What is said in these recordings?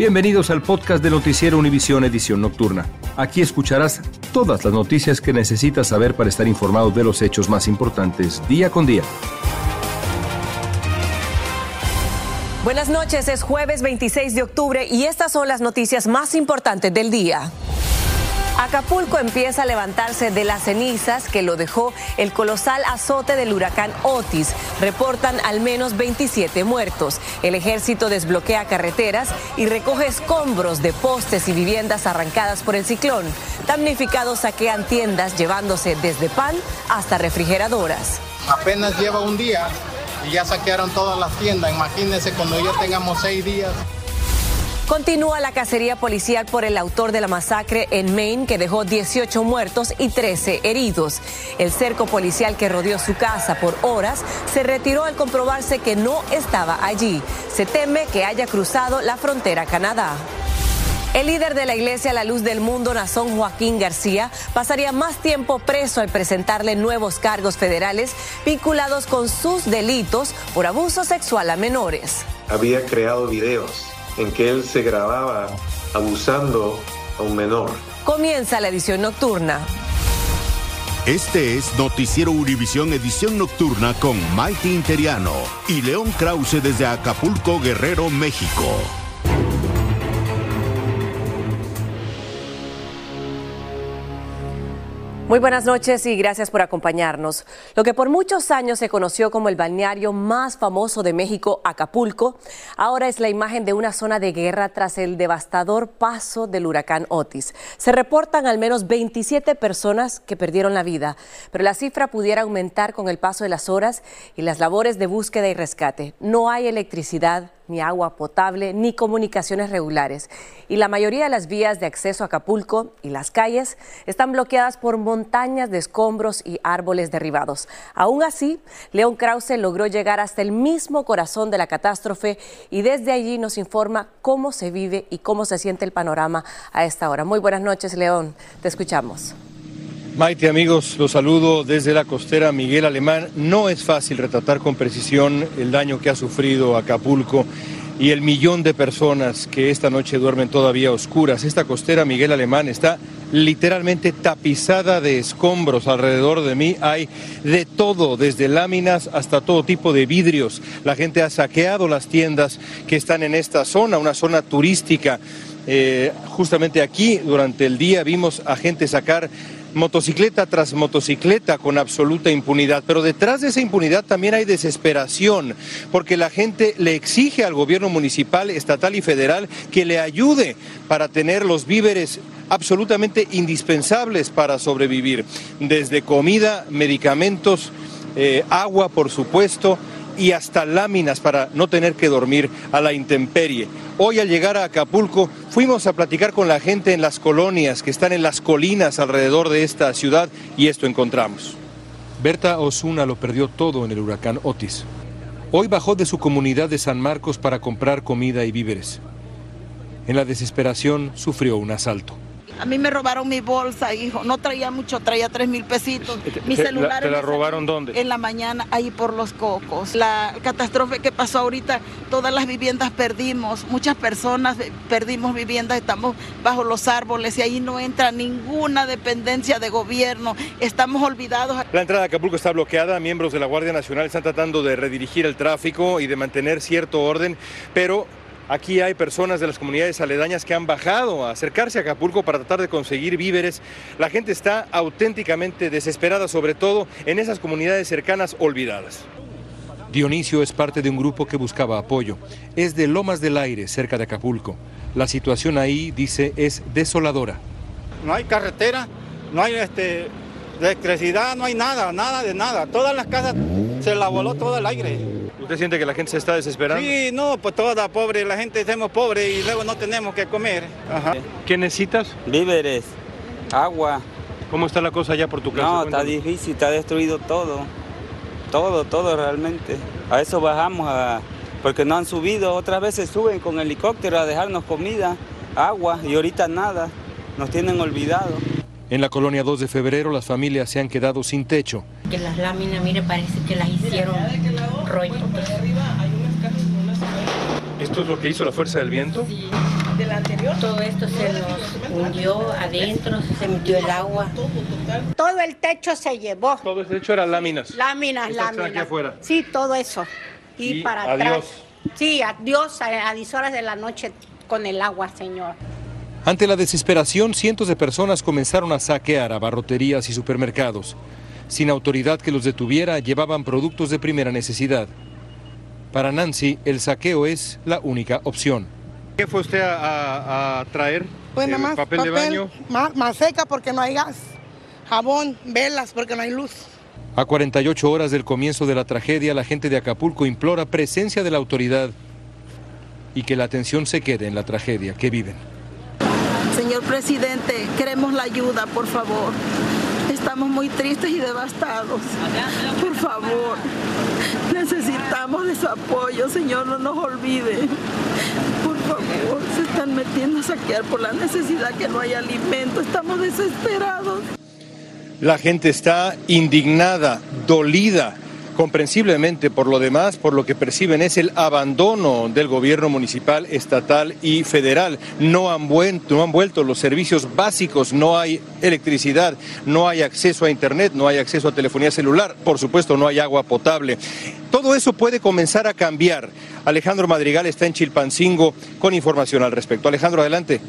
Bienvenidos al podcast de Noticiero Univisión Edición Nocturna. Aquí escucharás todas las noticias que necesitas saber para estar informado de los hechos más importantes día con día. Buenas noches, es jueves 26 de octubre y estas son las noticias más importantes del día. Acapulco empieza a levantarse de las cenizas que lo dejó el colosal azote del huracán Otis. Reportan al menos 27 muertos. El ejército desbloquea carreteras y recoge escombros de postes y viviendas arrancadas por el ciclón. Damnificados saquean tiendas llevándose desde pan hasta refrigeradoras. Apenas lleva un día y ya saquearon todas las tiendas. Imagínense cuando ya tengamos seis días. Continúa la cacería policial por el autor de la masacre en Maine que dejó 18 muertos y 13 heridos. El cerco policial que rodeó su casa por horas se retiró al comprobarse que no estaba allí. Se teme que haya cruzado la frontera Canadá. El líder de la Iglesia La Luz del Mundo, Nazón Joaquín García, pasaría más tiempo preso al presentarle nuevos cargos federales vinculados con sus delitos por abuso sexual a menores. Había creado videos en que él se grababa abusando a un menor. Comienza la edición nocturna. Este es Noticiero Univisión Edición Nocturna con Maite Interiano y León Krause desde Acapulco, Guerrero, México. Muy buenas noches y gracias por acompañarnos. Lo que por muchos años se conoció como el balneario más famoso de México, Acapulco, ahora es la imagen de una zona de guerra tras el devastador paso del huracán Otis. Se reportan al menos 27 personas que perdieron la vida, pero la cifra pudiera aumentar con el paso de las horas y las labores de búsqueda y rescate. No hay electricidad, ni agua potable, ni comunicaciones regulares. Y la mayoría de las vías de acceso a Acapulco y las calles están bloqueadas por montañas de escombros y árboles derribados. Aún así, León Krause logró llegar hasta el mismo corazón de la catástrofe y desde allí nos informa cómo se vive y cómo se siente el panorama a esta hora. Muy buenas noches, León. Te escuchamos. Maite, amigos, los saludo desde la costera Miguel Alemán. No es fácil retratar con precisión el daño que ha sufrido Acapulco y el millón de personas que esta noche duermen todavía oscuras. Esta costera Miguel Alemán está literalmente tapizada de escombros alrededor de mí. Hay de todo, desde láminas hasta todo tipo de vidrios. La gente ha saqueado las tiendas que están en esta zona, una zona turística. Eh, justamente aquí durante el día vimos a gente sacar motocicleta tras motocicleta con absoluta impunidad. Pero detrás de esa impunidad también hay desesperación, porque la gente le exige al gobierno municipal, estatal y federal que le ayude para tener los víveres absolutamente indispensables para sobrevivir, desde comida, medicamentos, eh, agua, por supuesto, y hasta láminas para no tener que dormir a la intemperie. Hoy al llegar a Acapulco fuimos a platicar con la gente en las colonias que están en las colinas alrededor de esta ciudad y esto encontramos. Berta Osuna lo perdió todo en el huracán Otis. Hoy bajó de su comunidad de San Marcos para comprar comida y víveres. En la desesperación sufrió un asalto. A mí me robaron mi bolsa, hijo. No traía mucho, traía tres mil pesitos. Mi celular. ¿Te la robaron dónde? En la mañana, ahí por los cocos. La catástrofe que pasó ahorita, todas las viviendas perdimos. Muchas personas perdimos viviendas, estamos bajo los árboles y ahí no entra ninguna dependencia de gobierno. Estamos olvidados. La entrada a Acapulco está bloqueada. Miembros de la Guardia Nacional están tratando de redirigir el tráfico y de mantener cierto orden, pero Aquí hay personas de las comunidades aledañas que han bajado a acercarse a Acapulco para tratar de conseguir víveres. La gente está auténticamente desesperada, sobre todo en esas comunidades cercanas olvidadas. Dionisio es parte de un grupo que buscaba apoyo. Es de Lomas del Aire, cerca de Acapulco. La situación ahí, dice, es desoladora. No hay carretera, no hay este, electricidad, no hay nada, nada de nada. Todas las casas se la voló todo el aire. ¿Usted siente que la gente se está desesperando? Sí, no, pues toda pobre, la gente somos pobres y luego no tenemos que comer. ¿Qué necesitas? Víveres, agua. ¿Cómo está la cosa allá por tu casa? No, está difícil, está destruido todo. Todo, todo realmente. A eso bajamos, a, porque no han subido. Otras veces suben con helicóptero a dejarnos comida, agua y ahorita nada. Nos tienen olvidado. En la colonia 2 de febrero las familias se han quedado sin techo. Que las láminas, mire, parece que las hicieron rollo. ¿Esto es lo que hizo la fuerza del viento? Sí. Todo esto se nos hundió adentro, se metió el agua. Todo el techo se llevó. Todo el techo era láminas. Láminas, Estas láminas. aquí afuera. Sí, todo eso. Y, Y para adiós. atrás. Sí, adiós a, a 10 horas de la noche con el agua, señor. Ante la desesperación, cientos de personas comenzaron a saquear abarroterías y supermercados. Sin autoridad que los detuviera, llevaban productos de primera necesidad. Para Nancy, el saqueo es la única opción. ¿Qué fue usted a, a- a traer? Pues nada más papel, de baño. Más, más seca porque no hay gas, jabón, velas porque no hay luz. A 48 horas del comienzo de la tragedia, la gente de Acapulco implora presencia de la autoridad y que la atención se quede en la tragedia que viven. Señor presidente, queremos la ayuda, por favor. Estamos muy tristes y devastados. Por favor, necesitamos de su apoyo, Señor, no nos olvide. Por favor, se están metiendo a saquear por la necesidad que no hay alimento. Estamos desesperados. La gente está indignada, dolida, comprensiblemente por lo demás, por lo que perciben es el abandono del gobierno municipal, estatal y federal. No han, vuelto, los servicios básicos, no hay electricidad, no hay acceso a internet, no hay acceso a telefonía celular, por supuesto no hay agua potable. Todo eso puede comenzar a cambiar. Alejandro Madrigal está en Chilpancingo con información al respecto. Alejandro, adelante.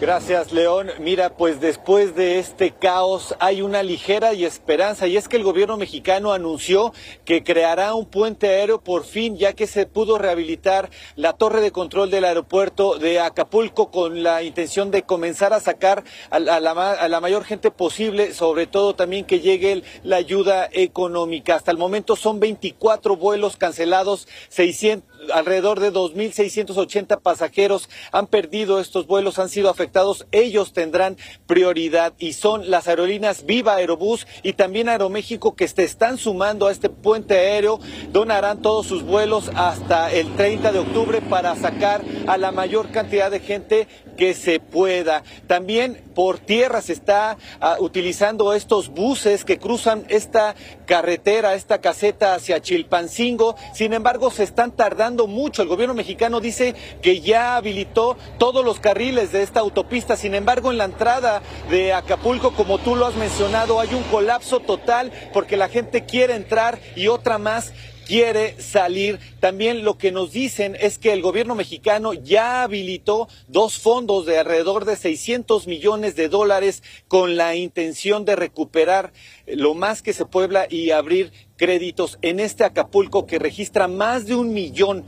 Gracias, León. Mira, pues después de este caos hay una ligera y esperanza y es que el gobierno mexicano anunció que creará un puente aéreo por fin, ya que se pudo rehabilitar la torre de control del aeropuerto de Acapulco con la intención de comenzar a sacar a la, a la mayor gente posible, sobre todo también que llegue la ayuda económica. Hasta el momento son 24 vuelos cancelados, 600 alrededor de 2.680 pasajeros han perdido estos vuelos, han sido afectados. Ellos tendrán prioridad y son las aerolíneas Viva Aerobús y también Aeroméxico que se están sumando a este puente aéreo. Donarán todos sus vuelos hasta el 30 de octubre para sacar a la mayor cantidad de gente que se pueda. También por tierra se está ah, utilizando estos buses que cruzan esta carretera, esta caseta hacia Chilpancingo. Sin embargo, se están tardando mucho. El gobierno mexicano dice que ya habilitó todos los carriles de esta autopista. Sin embargo, en la entrada de Acapulco, como tú lo has mencionado, hay un colapso total porque la gente quiere entrar y otra más quiere salir. También lo que nos dicen es que el gobierno mexicano ya habilitó dos fondos de alrededor de 600 millones de dólares con la intención de recuperar lo más que se puebla y abrir créditos en este Acapulco que registra más de un millón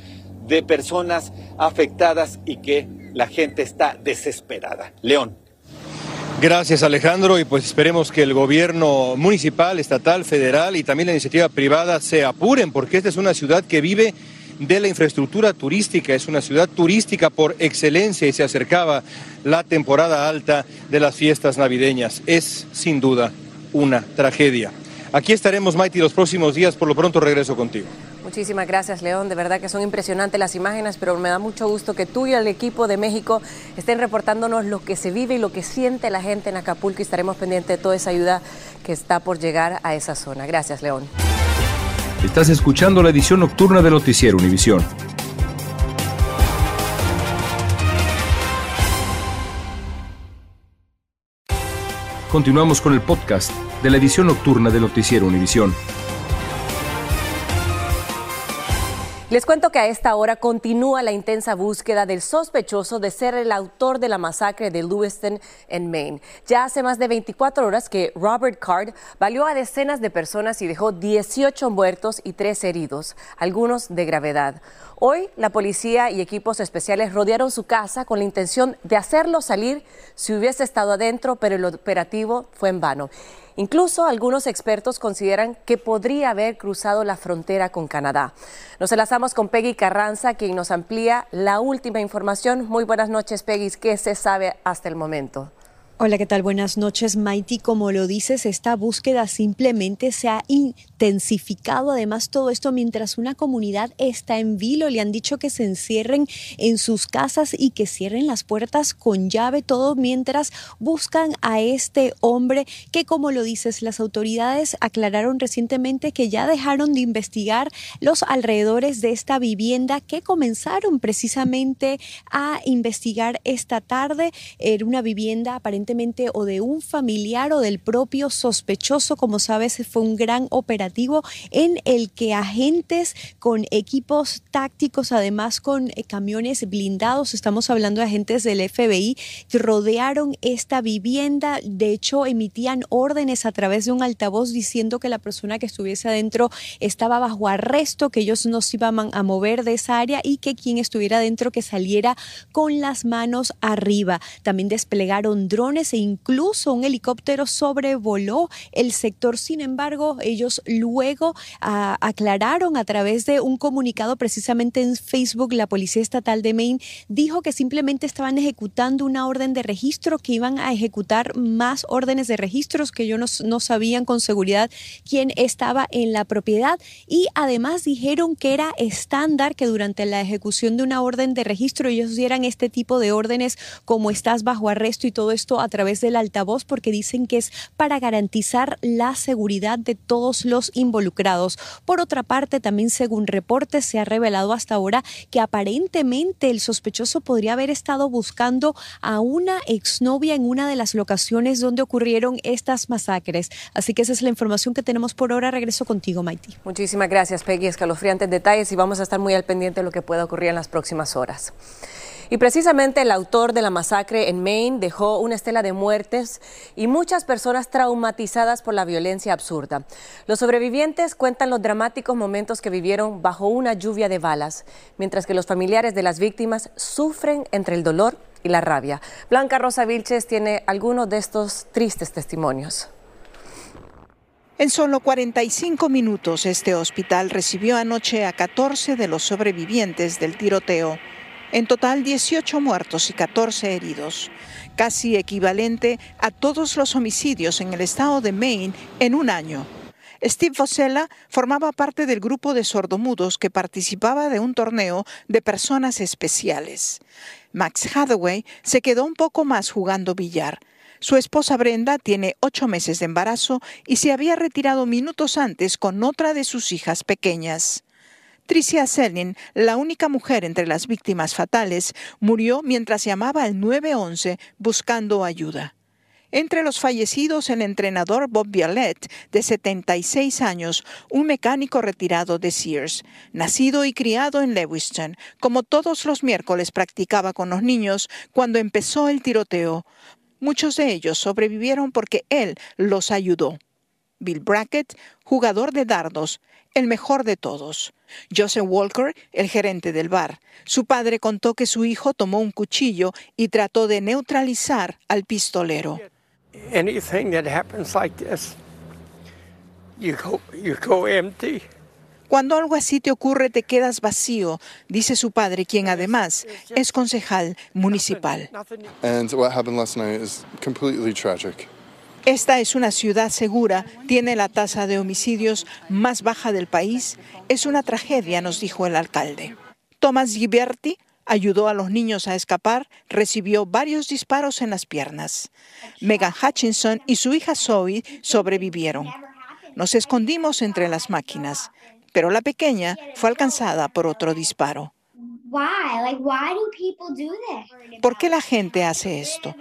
de personas afectadas y que la gente está desesperada. León. Gracias Alejandro y pues esperemos que el gobierno municipal, estatal, federal y también la iniciativa privada se apuren porque esta es una ciudad que vive de la infraestructura turística, es una ciudad turística por excelencia y se acercaba la temporada alta de las fiestas navideñas. Es sin duda una tragedia. Aquí estaremos, Maiti, los próximos días. Por lo pronto regreso contigo. Muchísimas gracias, León. De verdad que son impresionantes las imágenes, pero me da mucho gusto que tú y el equipo de México estén reportándonos lo que se vive y lo que siente la gente en Acapulco y estaremos pendientes de toda esa ayuda que está por llegar a esa zona. Gracias, León. Estás escuchando la edición nocturna de Noticiero Univisión. Continuamos con el podcast de la edición nocturna de Noticiero Univisión. Les cuento que a esta hora continúa la intensa búsqueda del sospechoso de ser el autor de la masacre de Lewiston en Maine. Ya hace más de 24 horas que Robert Card valió a decenas de personas y dejó 18 muertos y 3 heridos, algunos de gravedad. Hoy la policía y equipos especiales rodearon su casa con la intención de hacerlo salir si hubiese estado adentro, pero el operativo fue en vano. Incluso algunos expertos consideran que podría haber cruzado la frontera con Canadá. Nos enlazamos con Peggy Carranza, quien nos amplía la última información. Muy buenas noches, Peggy. ¿Qué se sabe hasta el momento? Hola, ¿qué tal? Buenas noches, Mighty. Como lo dices, esta búsqueda simplemente se ha intensificado. Además, todo esto mientras una comunidad está en vilo. Le han dicho que se encierren en sus casas y que cierren las puertas con llave, todo mientras buscan a este hombre que, como lo dices, las autoridades aclararon recientemente que ya dejaron de investigar los alrededores de esta vivienda que comenzaron precisamente a investigar esta tarde. Era una vivienda aparentemente o de un familiar o del propio sospechoso. Como sabes, fue un gran operativo en el que agentes con equipos tácticos, además con eh, camiones blindados, estamos hablando de agentes del FBI, rodearon esta vivienda. De hecho, emitían órdenes a través de un altavoz diciendo que la persona que estuviese adentro estaba bajo arresto, que ellos no se iban a mover de esa área y que quien estuviera adentro que saliera con las manos arriba. También desplegaron drones e incluso un helicóptero sobrevoló el sector. Sin embargo, ellos luego ah, aclararon a través de un comunicado precisamente en Facebook, la Policía Estatal de Maine dijo que simplemente estaban ejecutando una orden de registro, que iban a ejecutar más órdenes de registros, que ellos no, sabían con seguridad quién estaba en la propiedad y además dijeron que era estándar que durante la ejecución de una orden de registro ellos dieran este tipo de órdenes como estás bajo arresto y todo esto a través del altavoz porque dicen que es para garantizar la seguridad de todos los involucrados. Por otra parte, también según reportes se ha revelado hasta ahora que aparentemente el sospechoso podría haber estado buscando a una exnovia en una de las locaciones donde ocurrieron estas masacres. Así que esa es la información que tenemos por ahora. Regreso contigo, Maiti. Muchísimas gracias, Peggy. Escalofriantes detalles y vamos a estar muy al pendiente de lo que pueda ocurrir en las próximas horas. Y precisamente el autor de la masacre en Maine dejó una estela de muertes y muchas personas traumatizadas por la violencia absurda. Los sobrevivientes cuentan los dramáticos momentos que vivieron bajo una lluvia de balas, mientras que los familiares de las víctimas sufren entre el dolor y la rabia. Blanca Rosa Vilches tiene algunos de estos tristes testimonios. En solo 45 minutos, este hospital recibió anoche a 14 de los sobrevivientes del tiroteo. En total, 18 muertos y 14 heridos, casi equivalente a todos los homicidios en el estado de Maine en un año. Steve Fossella formaba parte del grupo de sordomudos que participaba de un torneo de personas especiales. Max Hathaway se quedó un poco más jugando billar. Su esposa Brenda tiene ocho meses de embarazo y se había retirado minutos antes con otra de sus hijas pequeñas. Tricia Selin, la única mujer entre las víctimas fatales, murió mientras llamaba al 911 buscando ayuda. Entre los fallecidos, el entrenador Bob Violette, de 76 años, un mecánico retirado de Sears. Nacido y criado en Lewiston, como todos los miércoles practicaba con los niños cuando empezó el tiroteo. Muchos de ellos sobrevivieron porque él los ayudó. Bill Brackett, jugador de dardos, el mejor de todos. Joseph Walker, el gerente del bar. Su padre contó que su hijo tomó un cuchillo y trató de neutralizar al pistolero. Cuando algo así te ocurre, te quedas vacío, dice su padre, quien además es concejal municipal. Esta es una ciudad segura, tiene la tasa de homicidios más baja del país. Es una tragedia, nos dijo el alcalde. Thomas Ghiberti ayudó a los niños a escapar, recibió varios disparos en las piernas. Megan Hutchinson y su hija Zoe sobrevivieron. Nos escondimos entre las máquinas, pero la pequeña fue alcanzada por otro disparo. ¿Por qué la gente hace esto?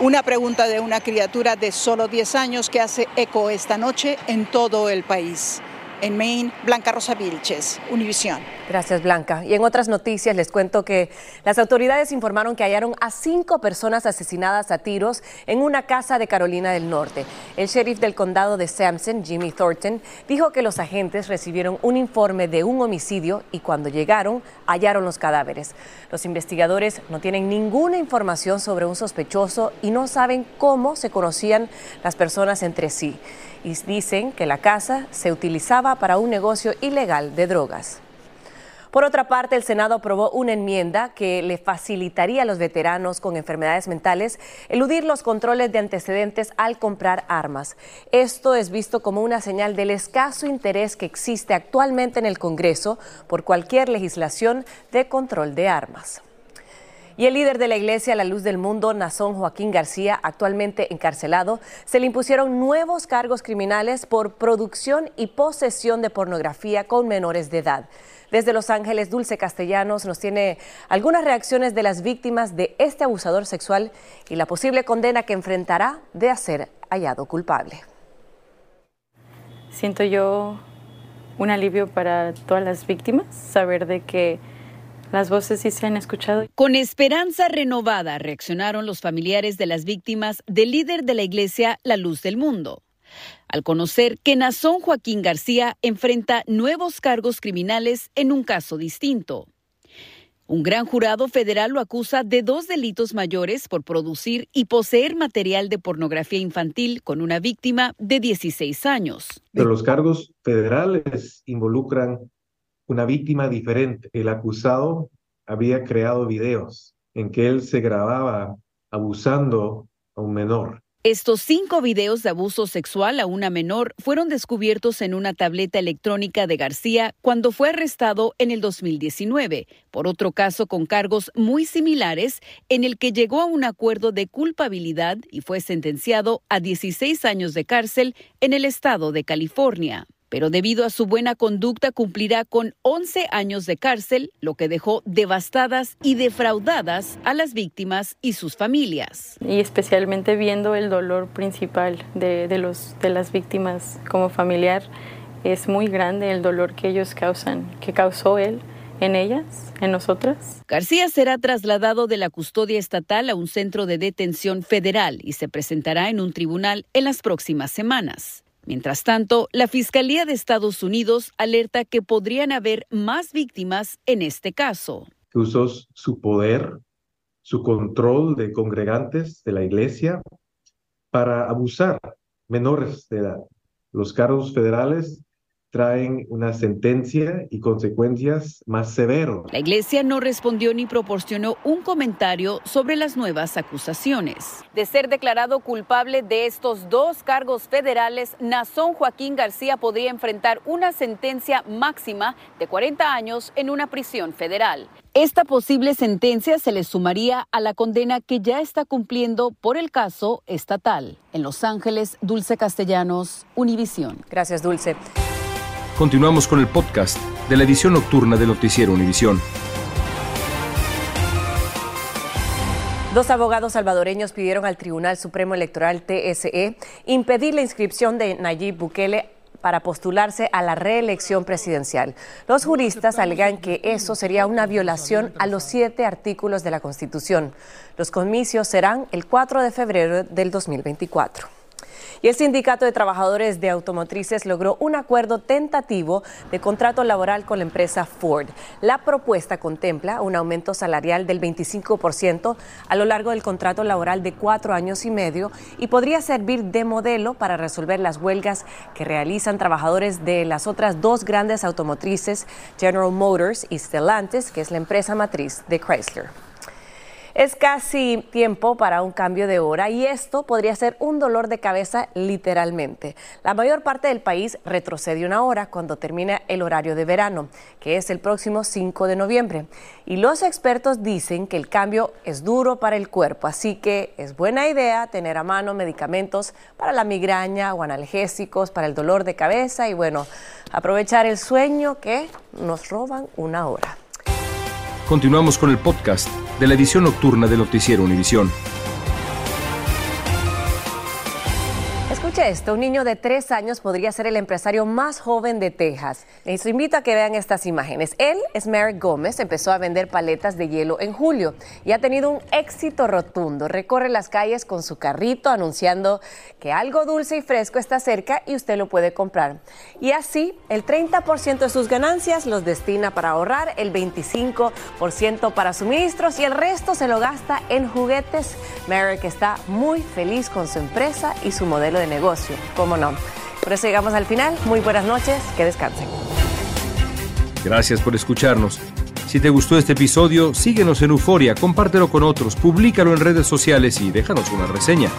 Una pregunta de una criatura de solo 10 años que hace eco esta noche en todo el país. En Maine, Blanca Rosa Vilches, Univisión. Gracias, Blanca. Y en otras noticias les cuento que las autoridades informaron que hallaron a cinco personas asesinadas a tiros en una casa de Carolina del Norte. El sheriff del condado de Sampson, Jimmy Thornton, dijo que los agentes recibieron un informe de un homicidio y cuando llegaron hallaron los cadáveres. Los investigadores no tienen ninguna información sobre un sospechoso y no saben cómo se conocían las personas entre sí y dicen que la casa se utilizaba para un negocio ilegal de drogas. Por otra parte, el Senado aprobó una enmienda que le facilitaría a los veteranos con enfermedades mentales eludir los controles de antecedentes al comprar armas. Esto es visto como una señal del escaso interés que existe actualmente en el Congreso por cualquier legislación de control de armas. Y el líder de la Iglesia La Luz del Mundo, Nazón Joaquín García, actualmente encarcelado, se le impusieron nuevos cargos criminales por producción y posesión de pornografía con menores de edad. Desde Los Ángeles, Dulce Castellanos nos tiene algunas reacciones de las víctimas de este abusador sexual y la posible condena que enfrentará de ser hallado culpable. Siento yo un alivio para todas las víctimas, saber de que las voces sí se han escuchado. Con esperanza renovada reaccionaron los familiares de las víctimas del líder de la iglesia La Luz del Mundo. Al conocer que Nazón Joaquín García enfrenta nuevos cargos criminales en un caso distinto. Un gran jurado federal lo acusa de dos delitos mayores por producir y poseer material de pornografía infantil con una víctima de 16 años. Pero los cargos federales involucran una víctima diferente. El acusado había creado videos en que él se grababa abusando a un menor. Estos cinco videos de abuso sexual a una menor fueron descubiertos en una tableta electrónica de García cuando fue arrestado en el 2019 por otro caso con cargos muy similares en el que llegó a un acuerdo de culpabilidad y fue sentenciado a 16 años de cárcel en el estado de California pero debido a su buena conducta cumplirá con 11 años de cárcel, lo que dejó devastadas y defraudadas a las víctimas y sus familias. Y especialmente viendo el dolor principal de, los, de las víctimas como familiar, es muy grande el dolor que ellos causan, que causó él en ellas, en nosotras. García será trasladado de la custodia estatal a un centro de detención federal y se presentará en un tribunal en las próximas semanas. Mientras tanto, la Fiscalía de Estados Unidos alerta que podrían haber más víctimas en este caso. Usó su poder, su control de congregantes de la iglesia para abusar menores de edad. Los cargos federales traen una sentencia y consecuencias más severos. La iglesia no respondió ni proporcionó un comentario sobre las nuevas acusaciones. De ser declarado culpable de estos dos cargos federales, Nazón Joaquín García podría enfrentar una sentencia máxima de 40 años en una prisión federal. Esta posible sentencia se le sumaría a la condena que ya está cumpliendo por el caso estatal. En Los Ángeles, Dulce Castellanos, Univisión. Gracias, Dulce. Continuamos con el podcast de la edición nocturna de Noticiero Univisión. Dos abogados salvadoreños pidieron al Tribunal Supremo Electoral TSE impedir la inscripción de Nayib Bukele para postularse a la reelección presidencial. Los juristas alegan que eso sería una violación a los siete artículos de la Constitución. Los comicios serán el 4 de febrero del 2024. Y el Sindicato de Trabajadores de Automotrices logró un acuerdo tentativo de contrato laboral con la empresa Ford. La propuesta contempla un aumento salarial del 25% a lo largo del contrato laboral de cuatro años y medio y podría servir de modelo para resolver las huelgas que realizan trabajadores de las otras dos grandes automotrices, General Motors y Stellantis, que es la empresa matriz de Chrysler. Es casi tiempo para un cambio de hora y esto podría ser un dolor de cabeza literalmente. La mayor parte del país retrocede una hora cuando termina el horario de verano, que es el próximo 5 de noviembre. Y los expertos dicen que el cambio es duro para el cuerpo, así que es buena idea tener a mano medicamentos para la migraña o analgésicos para el dolor de cabeza y bueno, aprovechar el sueño que nos roban una hora. Continuamos con el podcast de la edición nocturna de Noticiero Univisión. Esto, un niño de tres años podría ser el empresario más joven de Texas. Les invito a que vean estas imágenes. Él es Merrick Gómez, empezó a vender paletas de hielo en julio y ha tenido un éxito rotundo. Recorre las calles con su carrito anunciando que algo dulce y fresco está cerca y usted lo puede comprar. Y así, el 30% de sus ganancias los destina para ahorrar, el 25% para suministros y el resto se lo gasta en juguetes. Merrick está muy feliz con su empresa y su modelo de negocio, cómo no. Por eso llegamos al final. Muy buenas noches, que descansen. Gracias por escucharnos. Si te gustó este episodio, síguenos en Euforia, compártelo con otros, públicalo en redes sociales y déjanos una reseña.